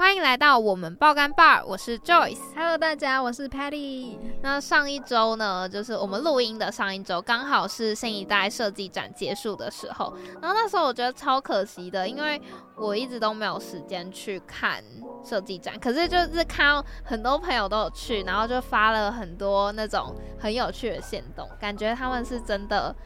欢迎来到我们爆肝 bar，我是 Joyce。Hello，大家，我是 Patty。那上一周呢，就是我们录音的上一周，刚好是新一代设计展结束的时候。然后那时候我觉得超可惜的，因为我一直都没有时间去看设计展。可是就是看到很多朋友都有去，然后就发了很多那种很有趣的线动，感觉他们是真的。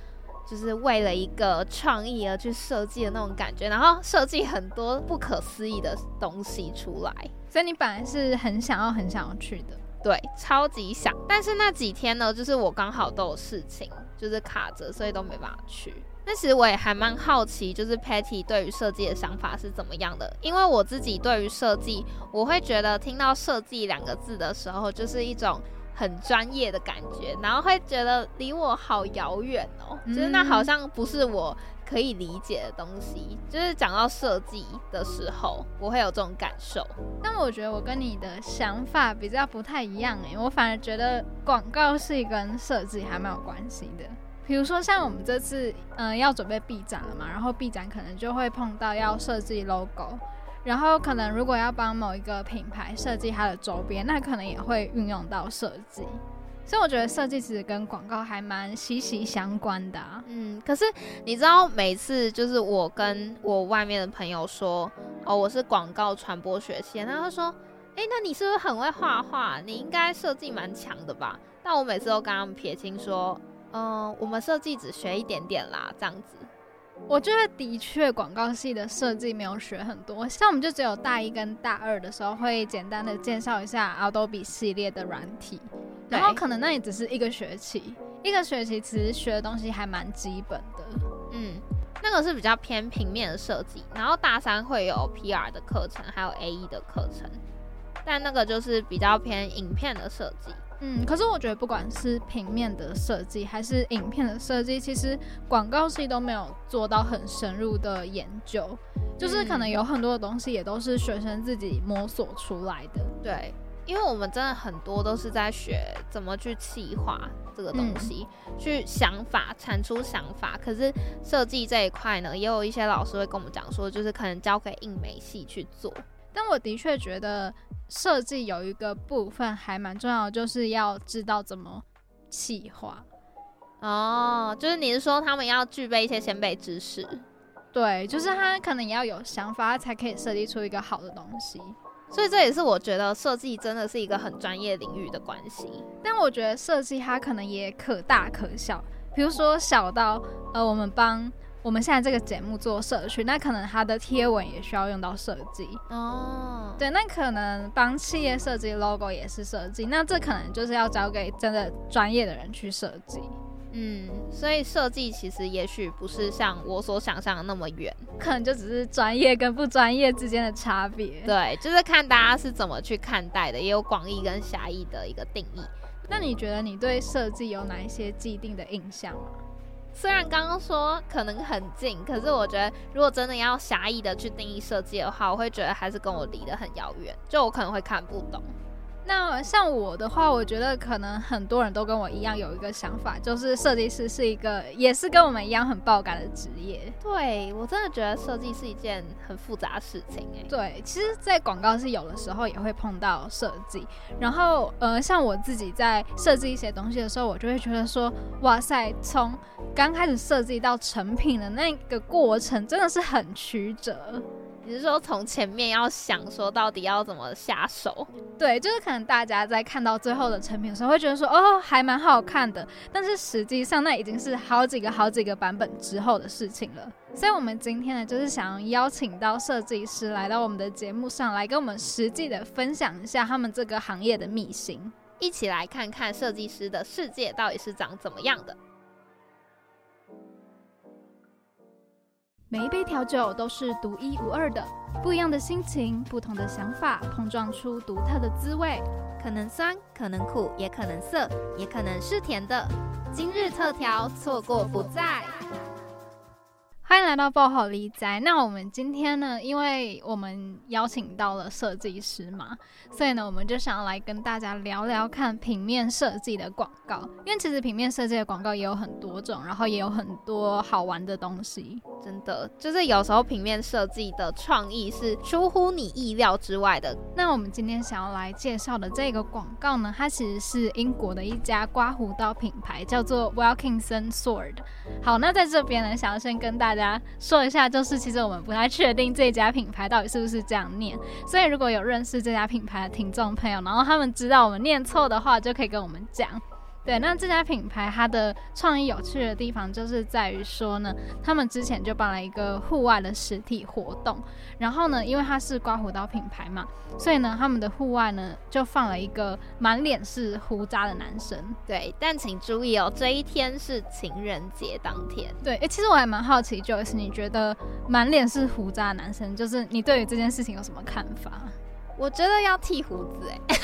就是为了一个创意而去设计的那种感觉，然后设计很多不可思议的东西出来，所以你本来是很想要、很想要去的，对，超级想。但是那几天呢，就是我刚好都有事情，就是卡着，所以都没办法去。那其实我也还蛮好奇，就是 Patty 对于设计的想法是怎么样的？因为我自己对于设计，我会觉得听到设计两个字的时候，就是一种。很专业的感觉，然后会觉得离我好遥远哦，就是那好像不是我可以理解的东西。就是讲到设计的时候，我会有这种感受。但我觉得我跟你的想法比较不太一样诶，我反而觉得广告是跟设计还蛮有关系的。比如说像我们这次嗯要准备 B 展了嘛，然后 B 展可能就会碰到要设计 logo。然后可能如果要帮某一个品牌设计它的周边，那可能也会运用到设计。所以我觉得设计其实跟广告还蛮息息相关的。嗯，可是你知道，每次就是我跟我外面的朋友说，哦，我是广告传播学系，然后他说，哎，那你是不是很会画画？你应该设计蛮强的吧？但我每次都跟他们撇清说，嗯，我们设计只学一点点啦，这样子。我觉得的确，广告系的设计没有学很多，像我们就只有大一跟大二的时候会简单的介绍一下 Adobe 系列的软体，然后可能那也只是一个学期，一个学期其实学的东西还蛮基本的。嗯，那个是比较偏平面的设计，然后大三会有 PR 的课程，还有 AE 的课程，但那个就是比较偏影片的设计。嗯，可是我觉得不管是平面的设计还是影片的设计，其实广告系都没有做到很深入的研究，就是可能有很多的东西也都是学生自己摸索出来的。对，因为我们真的很多都是在学怎么去企划这个东西，去想法产出想法。可是设计这一块呢，也有一些老师会跟我们讲说，就是可能交给印美系去做。但我的确觉得。设计有一个部分还蛮重要，就是要知道怎么企划。哦，就是你是说他们要具备一些先辈知识？对，就是他可能也要有想法，才可以设计出一个好的东西。所以这也是我觉得设计真的是一个很专业领域的关系。但我觉得设计它可能也可大可小，比如说小到呃，我们帮。我们现在这个节目做社区，那可能它的贴文也需要用到设计哦。对，那可能帮企业设计 logo 也是设计，那这可能就是要交给真的专业的人去设计。嗯，所以设计其实也许不是像我所想象的那么远，可能就只是专业跟不专业之间的差别。对，就是看大家是怎么去看待的，也有广义跟狭义的一个定义。那你觉得你对设计有哪一些既定的印象吗？虽然刚刚说可能很近，可是我觉得如果真的要狭义的去定义设计的话，我会觉得还是跟我离得很遥远，就我可能会看不懂。那像我的话，我觉得可能很多人都跟我一样有一个想法，就是设计师是一个也是跟我们一样很爆感的职业。对我真的觉得设计是一件很复杂的事情哎。对，其实，在广告是有的时候也会碰到设计，然后呃，像我自己在设计一些东西的时候，我就会觉得说，哇塞，从刚开始设计到成品的那个过程，真的是很曲折。你是说从前面要想说到底要怎么下手？对，就是可能大家在看到最后的成品的时候，会觉得说哦还蛮好看的，但是实际上那已经是好几个好几个版本之后的事情了。所以，我们今天呢，就是想邀请到设计师来到我们的节目上来，跟我们实际的分享一下他们这个行业的秘辛，一起来看看设计师的世界到底是长怎么样的。每一杯调酒都是独一无二的，不一样的心情，不同的想法，碰撞出独特的滋味。可能酸，可能苦，也可能涩，也可能是甜的。今日特调，错过不再。欢迎来到爆好离宅。那我们今天呢，因为我们邀请到了设计师嘛，所以呢，我们就想要来跟大家聊聊看平面设计的广告。因为其实平面设计的广告也有很多种，然后也有很多好玩的东西。真的，就是有时候平面设计的创意是出乎你意料之外的。那我们今天想要来介绍的这个广告呢，它其实是英国的一家刮胡刀品牌，叫做 Wilkinson Sword。好，那在这边呢，想要先跟大家说一下，就是其实我们不太确定这家品牌到底是不是这样念，所以如果有认识这家品牌的听众朋友，然后他们知道我们念错的话，就可以跟我们讲。对，那这家品牌它的创意有趣的地方就是在于说呢，他们之前就办了一个户外的实体活动，然后呢，因为它是刮胡刀品牌嘛，所以呢，他们的户外呢就放了一个满脸是胡渣的男生。对，但请注意哦，这一天是情人节当天。对，诶，其实我还蛮好奇，Joyce，你觉得满脸是胡渣的男生，就是你对于这件事情有什么看法？我觉得要剃胡子哎，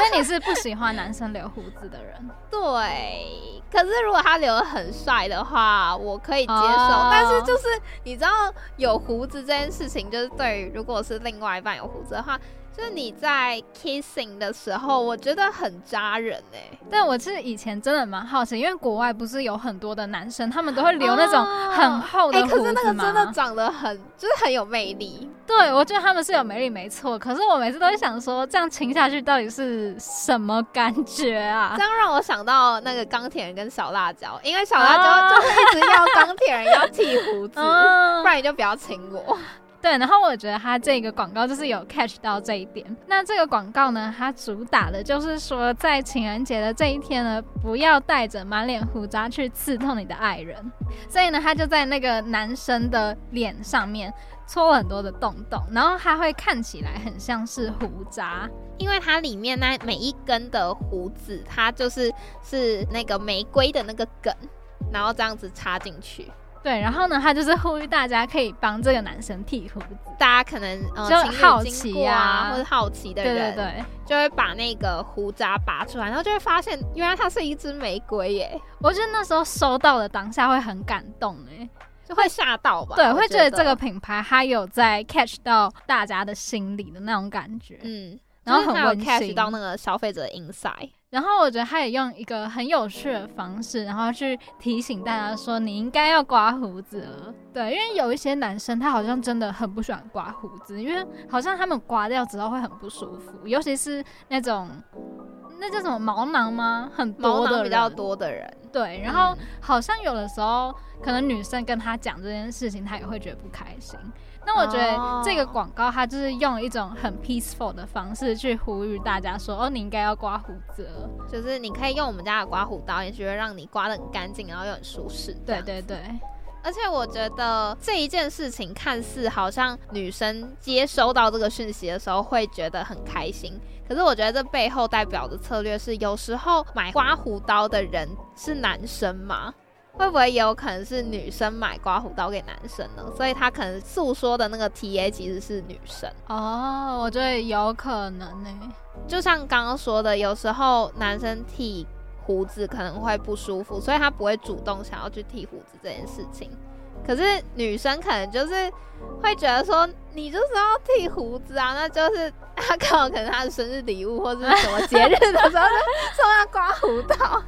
所以你是不喜欢男生留胡子的人。对，可是如果他留的很帅的话，我可以接受。但是就是你知道，有胡子这件事情，就是对于如果是另外一半有胡子的话。就是你在 kissing 的时候，我觉得很扎人哎。但我是以前真的蛮好奇，因为国外不是有很多的男生，他们都会留那种很厚的胡子可是那个真的长得很，就是很有魅力。对，我觉得他们是有魅力，没错。可是我每次都会想说，这样亲下去到底是什么感觉啊？这样让我想到那个钢铁人跟小辣椒，因为小辣椒就一直要钢铁人要剃胡子，不然你就不要亲我。对，然后我觉得它这个广告就是有 catch 到这一点。那这个广告呢，它主打的就是说，在情人节的这一天呢，不要带着满脸胡渣去刺痛你的爱人。所以呢，他就在那个男生的脸上面戳了很多的洞洞，然后它会看起来很像是胡渣，因为它里面那每一根的胡子，它就是是那个玫瑰的那个梗，然后这样子插进去。对，然后呢，他就是呼吁大家可以帮这个男生剃胡子。大家可能就好奇啊，或者好奇的人，对对对，就会把那个胡渣拔出来，然后就会发现，原来它是一支玫瑰耶！我觉得那时候收到的当下会很感动哎，就会吓到吧？对，会觉得这个品牌它有在 catch 到大家的心里的那种感觉，嗯，然后很温馨到那个消费者的 inside。然后我觉得他也用一个很有趣的方式，然后去提醒大家说你应该要刮胡子了。对，因为有一些男生他好像真的很不喜欢刮胡子，因为好像他们刮掉之后会很不舒服，尤其是那种那叫什么毛囊吗？很多的比较多的人。对，然后好像有的时候可能女生跟他讲这件事情，他也会觉得不开心。那我觉得这个广告，它就是用一种很 peaceful 的方式去呼吁大家说：“哦，你应该要刮胡子，就是你可以用我们家的刮胡刀，也觉得让你刮的很干净，然后又很舒适。”对对对。而且我觉得这一件事情看似好像女生接收到这个讯息的时候会觉得很开心，可是我觉得这背后代表的策略是，有时候买刮胡刀的人是男生吗？会不会也有可能是女生买刮胡刀给男生呢？所以他可能诉说的那个 T A 其实是女生哦。我觉得有可能呢。就像刚刚说的，有时候男生剃胡子可能会不舒服，所以他不会主动想要去剃胡子这件事情。可是女生可能就是会觉得说，你就是要剃胡子啊，那就是他刚好可能他的生日礼物或者是什么节日的时候送他刮胡刀，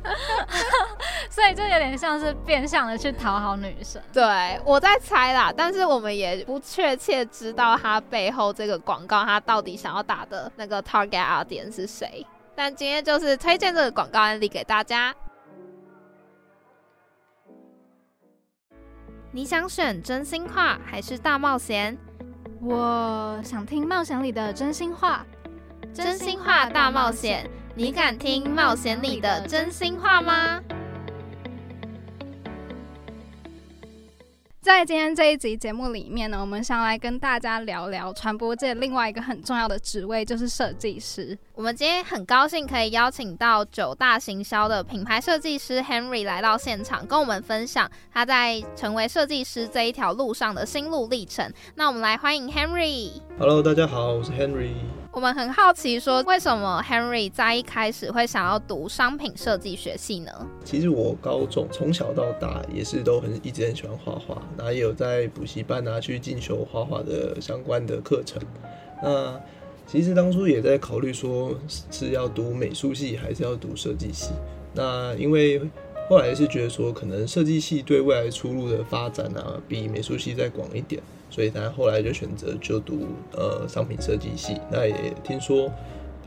所以就有点像是变相的去讨好女生。对我在猜啦，但是我们也不确切知道他背后这个广告他到底想要打的那个 target audience 是谁。但今天就是推荐这个广告案例给大家。你想选真心话还是大冒险？我想听冒险里的真心话。真心话大冒险，你敢听冒险里的真心话吗？在今天这一集节目里面呢，我们想来跟大家聊聊传播界另外一个很重要的职位，就是设计师。我们今天很高兴可以邀请到九大行销的品牌设计师 Henry 来到现场，跟我们分享他在成为设计师这一条路上的心路历程。那我们来欢迎 Henry。Hello，大家好，我是 Henry。我们很好奇，说为什么 Henry 在一开始会想要读商品设计学系呢？其实我高中从小到大也是都很一直很喜欢画画，然后也有在补习班啊去进修画画的相关的课程。那其实当初也在考虑说是要读美术系还是要读设计系。那因为后来是觉得说可能设计系对未来出路的发展啊比美术系再广一点，所以他后来就选择就读呃商品设计系。那也听说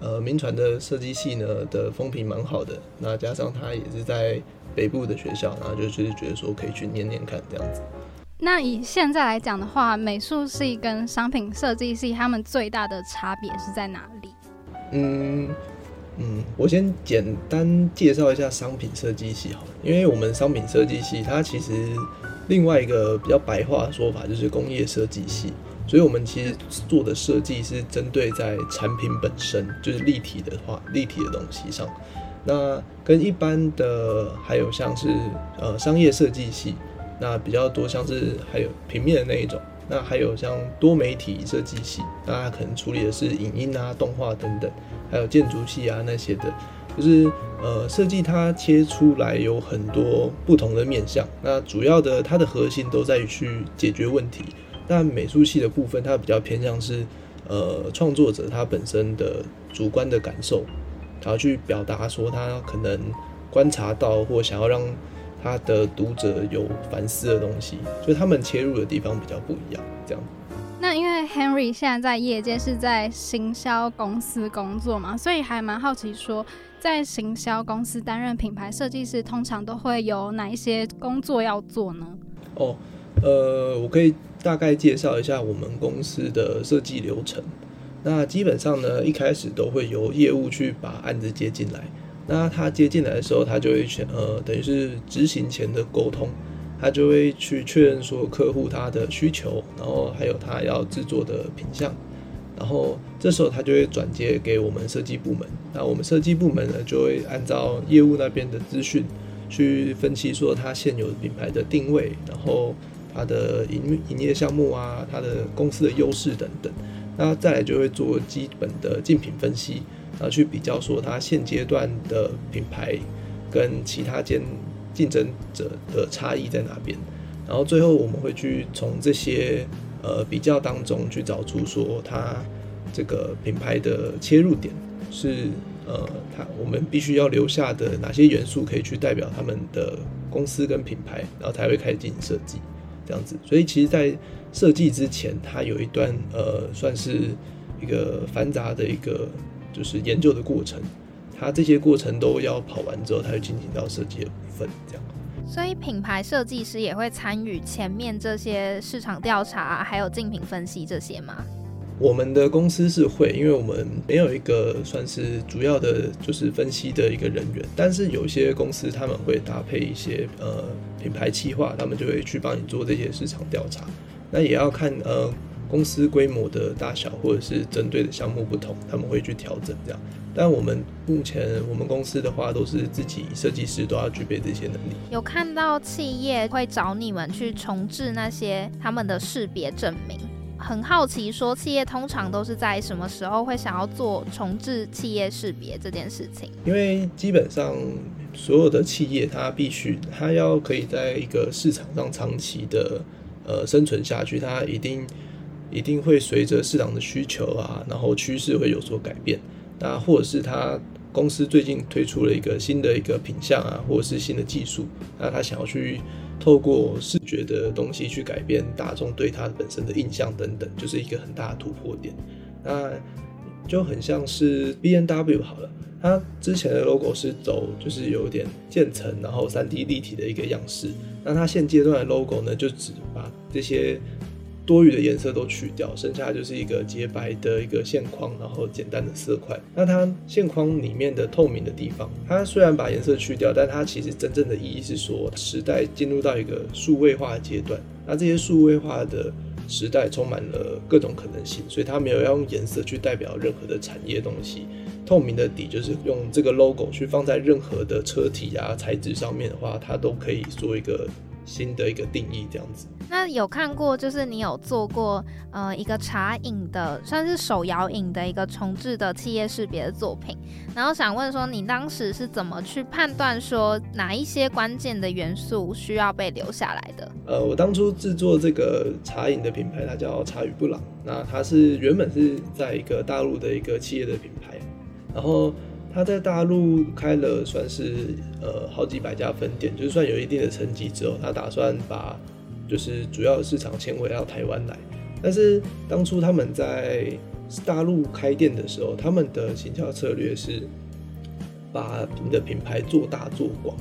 呃民传的设计系呢的风评蛮好的，那加上他也是在北部的学校，然后就是觉得说可以去念念看这样子。那以现在来讲的话，美术系跟商品设计系，他们最大的差别是在哪里？嗯嗯，我先简单介绍一下商品设计系好了，因为我们商品设计系它其实另外一个比较白话的说法就是工业设计系，所以我们其实做的设计是针对在产品本身，就是立体的话，立体的东西上。那跟一般的还有像是呃商业设计系。那比较多像是还有平面的那一种，那还有像多媒体设计系，那它可能处理的是影音啊、动画等等，还有建筑系啊那些的，就是呃设计它切出来有很多不同的面向，那主要的它的核心都在于去解决问题。那美术系的部分，它比较偏向是呃创作者他本身的主观的感受，然后去表达说他可能观察到或想要让。他的读者有反思的东西，所以他们切入的地方比较不一样。这样，那因为 Henry 现在在业界是在行销公司工作嘛，所以还蛮好奇，说在行销公司担任品牌设计师，通常都会有哪一些工作要做呢？哦，呃，我可以大概介绍一下我们公司的设计流程。那基本上呢，一开始都会由业务去把案子接进来。那他接进来的时候，他就会选呃，等于是执行前的沟通，他就会去确认说客户他的需求，然后还有他要制作的品相，然后这时候他就会转接给我们设计部门。那我们设计部门呢，就会按照业务那边的资讯去分析说他现有品牌的定位，然后他的营营业项目啊，他的公司的优势等等。那再来就会做基本的竞品分析。然后去比较说它现阶段的品牌跟其他间竞争者的差异在哪边，然后最后我们会去从这些呃比较当中去找出说它这个品牌的切入点是呃它我们必须要留下的哪些元素可以去代表他们的公司跟品牌，然后才会开始进行设计这样子。所以其实，在设计之前，它有一段呃算是一个繁杂的一个。就是研究的过程，它这些过程都要跑完之后，它就进行到设计的部分，这样。所以品牌设计师也会参与前面这些市场调查，还有竞品分析这些吗？我们的公司是会，因为我们没有一个算是主要的，就是分析的一个人员。但是有些公司他们会搭配一些呃品牌企划，他们就会去帮你做这些市场调查。那也要看呃。公司规模的大小，或者是针对的项目不同，他们会去调整这样。但我们目前我们公司的话，都是自己设计师都要具备这些能力。有看到企业会找你们去重置那些他们的识别证明，很好奇说企业通常都是在什么时候会想要做重置企业识别这件事情？因为基本上所有的企业，它必须它要可以在一个市场上长期的呃生存下去，它一定。一定会随着市场的需求啊，然后趋势会有所改变。那或者是他公司最近推出了一个新的一个品相啊，或者是新的技术，那他想要去透过视觉的东西去改变大众对他本身的印象等等，就是一个很大的突破点。那就很像是 B N W 好了，它之前的 logo 是走就是有点渐层，然后三 D 立体的一个样式。那它现阶段的 logo 呢，就只把这些。多余的颜色都去掉，剩下就是一个洁白的一个线框，然后简单的色块。那它线框里面的透明的地方，它虽然把颜色去掉，但它其实真正的意义是说，时代进入到一个数位化的阶段。那这些数位化的时代充满了各种可能性，所以它没有要用颜色去代表任何的产业东西。透明的底就是用这个 logo 去放在任何的车体啊材质上面的话，它都可以做一个新的一个定义这样子。那有看过，就是你有做过呃一个茶饮的，算是手摇饮的一个重置的企业识别的作品，然后想问说，你当时是怎么去判断说哪一些关键的元素需要被留下来的？呃，我当初制作这个茶饮的品牌，它叫茶与布朗，那它是原本是在一个大陆的一个企业的品牌，然后他在大陆开了算是呃好几百家分店，就算有一定的成绩之后，他打算把就是主要市场迁回到台湾来，但是当初他们在大陆开店的时候，他们的行销策略是把你的品牌做大做广，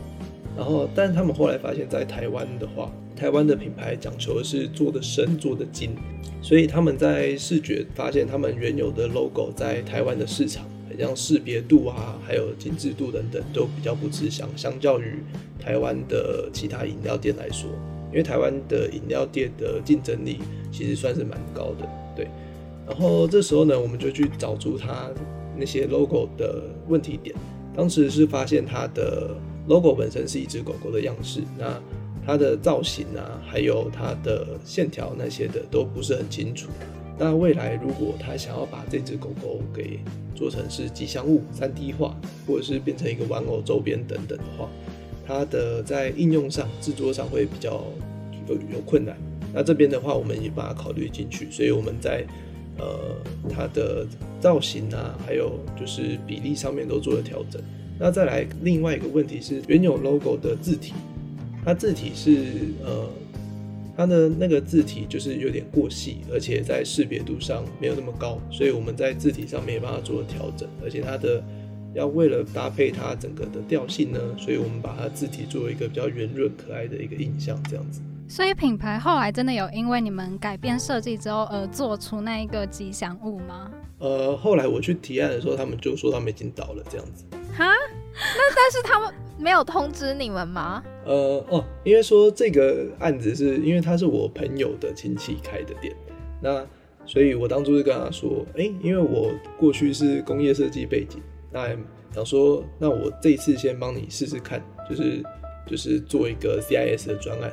然后但他们后来发现，在台湾的话，台湾的品牌讲求的是做的深、做的精，所以他们在视觉发现，他们原有的 logo 在台湾的市场，很像识别度啊，还有精致度等等，都比较不吃香，相较于台湾的其他饮料店来说。因为台湾的饮料店的竞争力其实算是蛮高的，对。然后这时候呢，我们就去找出它那些 logo 的问题点。当时是发现它的 logo 本身是一只狗狗的样式，那它的造型啊，还有它的线条那些的都不是很清楚。那未来如果他想要把这只狗狗给做成是吉祥物、三 D 化，或者是变成一个玩偶周边等等的话，它的在应用上、制作上会比较有有困难。那这边的话，我们也把它考虑进去，所以我们在呃它的造型啊，还有就是比例上面都做了调整。那再来另外一个问题是，原有 logo 的字体，它字体是呃它的那个字体就是有点过细，而且在识别度上没有那么高，所以我们在字体上没办法做调整，而且它的。要为了搭配它整个的调性呢，所以我们把它字体做一个比较圆润可爱的一个印象，这样子。所以品牌后来真的有因为你们改变设计之后而做出那一个吉祥物吗？呃，后来我去提案的时候，他们就说他们已经倒了这样子。哈？那但是他们没有通知你们吗？呃哦，因为说这个案子是因为他是我朋友的亲戚开的店，那所以我当初就跟他说，哎，因为我过去是工业设计背景。那想说，那我这次先帮你试试看，就是就是做一个 CIS 的专案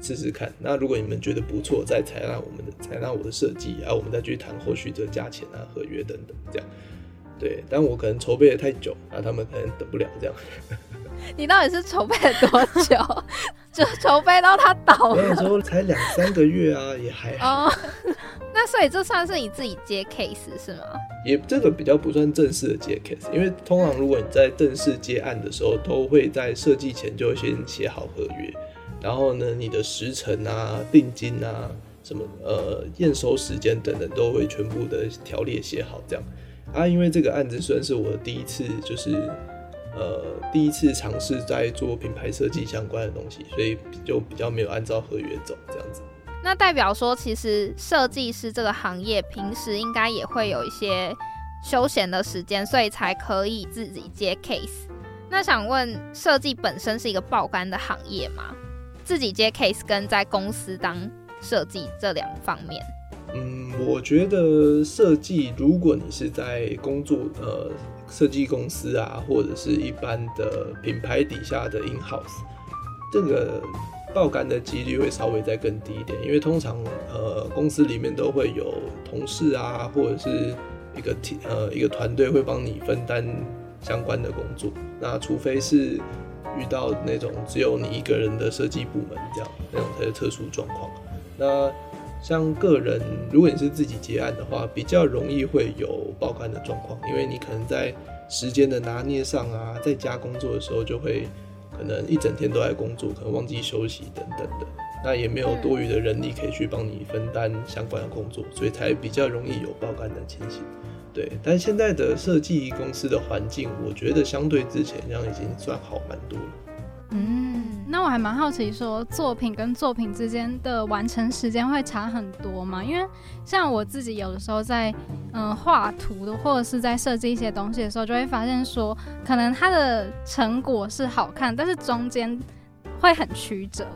试试看。那如果你们觉得不错，再采纳我们的采纳我的设计，然后我们再去谈后续的价钱啊、合约等等这样。对，但我可能筹备的太久，那他们可能等不了这样。你到底是筹备了多久？就筹备到他倒了？那时候才两三个月啊，也还好。那所以这算是你自己接 case 是吗？也这个比较不算正式的接 case，因为通常如果你在正式接案的时候，都会在设计前就先写好合约，然后呢，你的时程啊、定金啊、什么呃验收时间等等，都会全部的条列写好这样。啊，因为这个案子算是我第一次，就是呃第一次尝试在做品牌设计相关的东西，所以就比较没有按照合约走这样子。那代表说，其实设计师这个行业平时应该也会有一些休闲的时间，所以才可以自己接 case。那想问，设计本身是一个爆肝的行业吗？自己接 case 跟在公司当设计这两方面？嗯，我觉得设计，如果你是在工作，呃，设计公司啊，或者是一般的品牌底下的 in house，这个爆肝的几率会稍微再更低一点，因为通常，呃，公司里面都会有同事啊，或者是一个体，呃，一个团队会帮你分担相关的工作。那除非是遇到那种只有你一个人的设计部门这样，那种才是特殊状况。那像个人，如果你是自己结案的话，比较容易会有爆肝的状况，因为你可能在时间的拿捏上啊，在家工作的时候就会可能一整天都在工作，可能忘记休息等等的，那也没有多余的人力可以去帮你分担相关的工作，所以才比较容易有爆肝的情形。对，但现在的设计公司的环境，我觉得相对之前这样已经算好蛮多了。嗯，那我还蛮好奇，说作品跟作品之间的完成时间会差很多吗？因为像我自己有的时候在嗯画图的，或者是在设计一些东西的时候，就会发现说，可能它的成果是好看，但是中间会很曲折，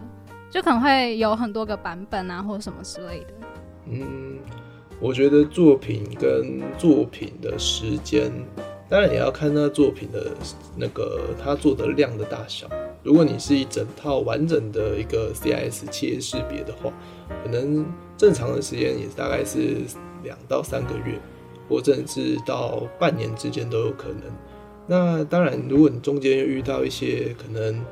就可能会有很多个版本啊，或者什么之类的。嗯，我觉得作品跟作品的时间。当然也要看那作品的那个他做的量的大小，如果你是一整套完整的一个 CIS 企业识别的话，可能正常的时间也大概是两到三个月，或甚至到半年之间都有可能。那当然，如果你中间遇到一些可能，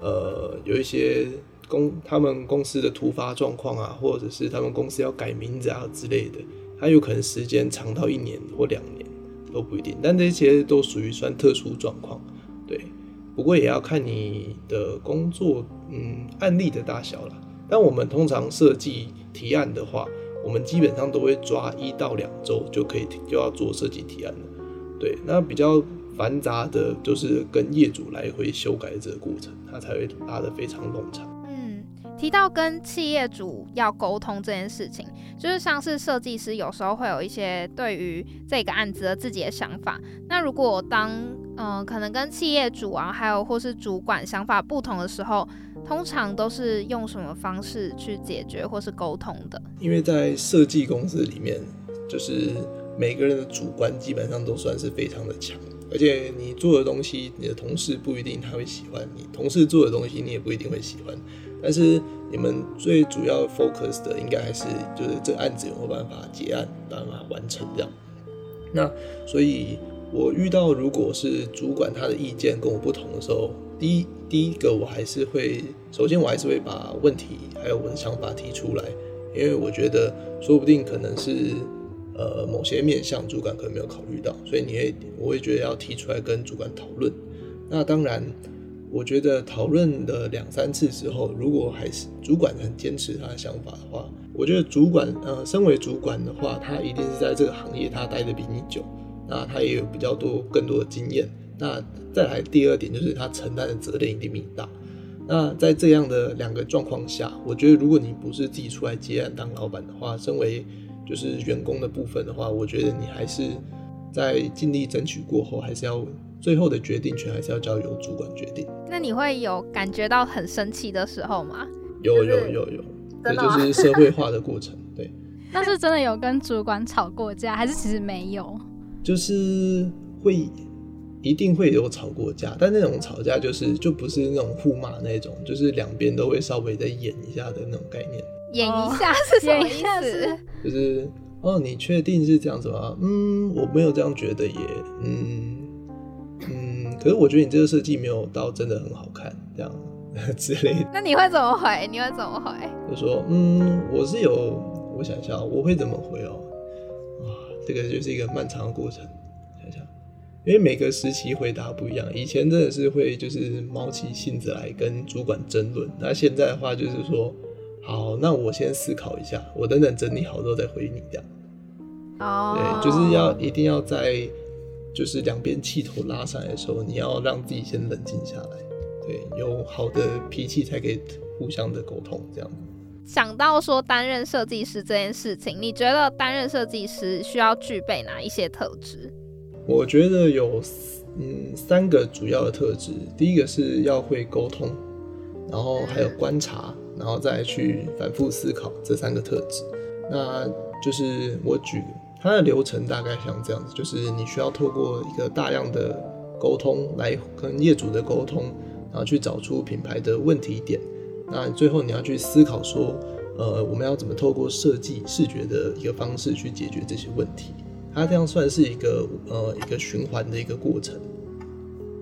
呃，有一些公他们公司的突发状况啊，或者是他们公司要改名字啊之类的，它有可能时间长到一年或两年都不一定。但这些都属于算特殊状况，对。不过也要看你的工作，嗯，案例的大小了。但我们通常设计提案的话，我们基本上都会抓一到两周就可以就要做设计提案了。对，那比较。繁杂的，就是跟业主来回修改这个过程，它才会拉得非常冗长。嗯，提到跟企业主要沟通这件事情，就是像是设计师有时候会有一些对于这个案子的自己的想法。那如果当嗯，可能跟企业主啊，还有或是主管想法不同的时候，通常都是用什么方式去解决或是沟通的？因为在设计公司里面，就是每个人的主观基本上都算是非常的强。而且你做的东西，你的同事不一定他会喜欢；你同事做的东西，你也不一定会喜欢。但是你们最主要 focus 的，应该还是就是这个案子有没有办法结案，办法完成这样。那所以，我遇到如果是主管他的意见跟我不同的时候，第一第一个我还是会，首先我还是会把问题还有我的想法提出来，因为我觉得说不定可能是。呃，某些面向主管可能没有考虑到，所以你会，我会觉得要提出来跟主管讨论。那当然，我觉得讨论的两三次之后，如果还是主管很坚持他的想法的话，我觉得主管，呃，身为主管的话，他一定是在这个行业他待的比你久，那他也有比较多更多的经验。那再来第二点就是他承担的责任一定比你大。那在这样的两个状况下，我觉得如果你不是自己出来接案当老板的话，身为就是员工的部分的话，我觉得你还是在尽力争取过后，还是要最后的决定权还是要交由主管决定。那你会有感觉到很生气的时候吗？有有有有，这就是社会化的过程。对，那是真的有跟主管吵过架，还是其实没有？就是会一定会有吵过架，但那种吵架就是就不是那种互骂那种，就是两边都会稍微再演一下的那种概念。演一下 是什么意思？就是哦，你确定是这样子吗？嗯，我没有这样觉得耶。嗯嗯，可是我觉得你这个设计没有到真的很好看，这样 之类的。那你会怎么回？你会怎么回？就说嗯，我是有，我想一下，我会怎么回哦？哇，这个就是一个漫长的过程。想想，因为每个时期回答不一样。以前真的是会就是猫起性子来跟主管争论，那现在的话就是说。好，那我先思考一下，我等等整理好之后再回你这样。哦，对，就是要一定要在就是两边气头拉上来的时候，你要让自己先冷静下来，对，有好的脾气才可以互相的沟通这样。想到说担任设计师这件事情，你觉得担任设计师需要具备哪一些特质？我觉得有嗯三个主要的特质，第一个是要会沟通，然后还有观察。然后再去反复思考这三个特质，那就是我举它的流程大概像这样子，就是你需要透过一个大量的沟通来跟业主的沟通，然后去找出品牌的问题点，那最后你要去思考说，呃，我们要怎么透过设计视觉的一个方式去解决这些问题，它这样算是一个呃一个循环的一个过程。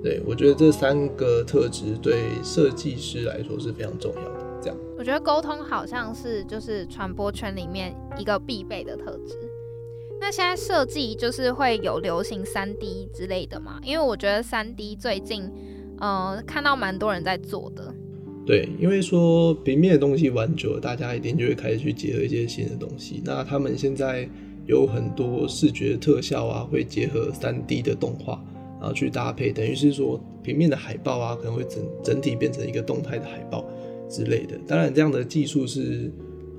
对我觉得这三个特质对设计师来说是非常重要的。这样我觉得沟通好像是就是传播圈里面一个必备的特质。那现在设计就是会有流行三 D 之类的嘛？因为我觉得三 D 最近，呃，看到蛮多人在做的。对，因为说平面的东西玩久了，大家一定就会开始去结合一些新的东西。那他们现在有很多视觉特效啊，会结合三 D 的动画，然后去搭配，等于是说平面的海报啊，可能会整整体变成一个动态的海报。之类的，当然这样的技术是，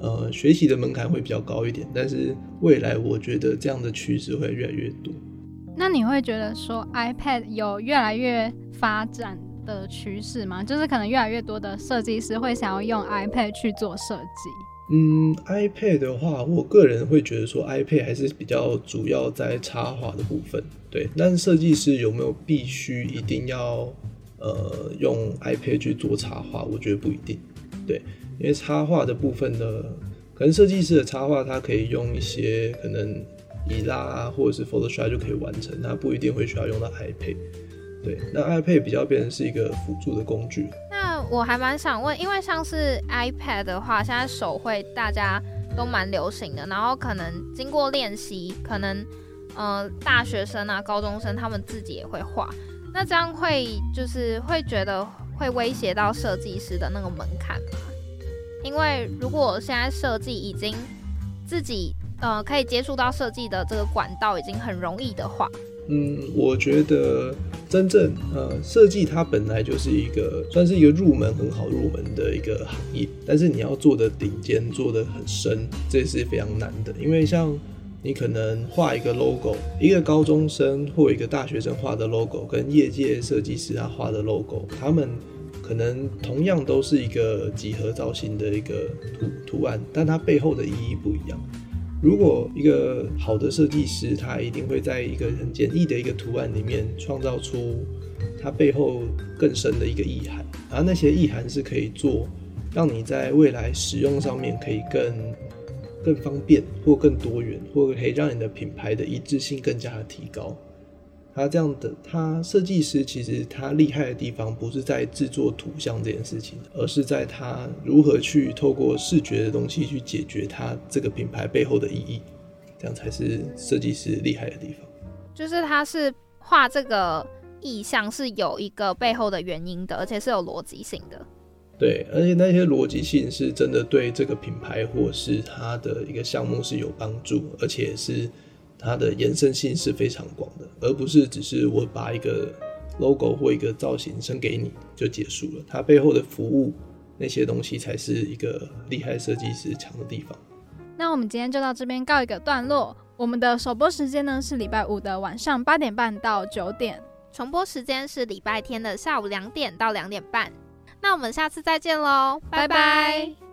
呃，学习的门槛会比较高一点，但是未来我觉得这样的趋势会越来越多。那你会觉得说 iPad 有越来越发展的趋势吗？就是可能越来越多的设计师会想要用 iPad 去做设计。嗯，iPad 的话，我个人会觉得说 iPad 还是比较主要在插画的部分，对。但设计师有没有必须一定要？呃用 iPad 去做插画，我觉得不一定。对，因为插画的部分呢，可能设计师的插画他可以用一些可能以拉啊，或者是 Photoshop 就可以完成，他不一定会需要用到 iPad。对，那 iPad 比较变成是一个辅助的工具。那我还蛮想问，因为像是 iPad 的话，现在手绘大家都蛮流行的，然后可能经过练习，可能呃大学生啊、高中生他们自己也会画，那这样会就是会觉得会威胁到设计师的那个门槛吗？因为如果现在设计已经自己呃可以接触到设计的这个管道已经很容易的话，嗯，我觉得真正呃设计它本来就是一个算是一个入门很好入门的一个行业，但是你要做的顶尖，做的很深，这是非常难的。因为像你可能画一个 logo，一个高中生或一个大学生画的 logo，跟业界设计师他画的 logo，他们可能同样都是一个几何造型的一个图图案，但它背后的意义不一样。如果一个好的设计师，他一定会在一个很简易的一个图案里面创造出它背后更深的一个意涵，而那些意涵是可以做让你在未来使用上面可以更更方便或更多元，或可以让你的品牌的一致性更加的提高。他这样的，他设计师其实他厉害的地方不是在制作图像这件事情，而是在他如何去透过视觉的东西去解决他这个品牌背后的意义，这样才是设计师厉害的地方。就是他是画这个意象是有一个背后的原因的，而且是有逻辑性的。对，而且那些逻辑性是真的对这个品牌或是他的一个项目是有帮助，而且是。它的延伸性是非常广的，而不是只是我把一个 logo 或一个造型生给你就结束了。它背后的服务那些东西才是一个厉害设计师强的地方。那我们今天就到这边告一个段落。我们的首播时间呢是礼拜五的晚上八点半到九点，重播时间是礼拜天的下午两点到两点半。那我们下次再见喽，拜拜。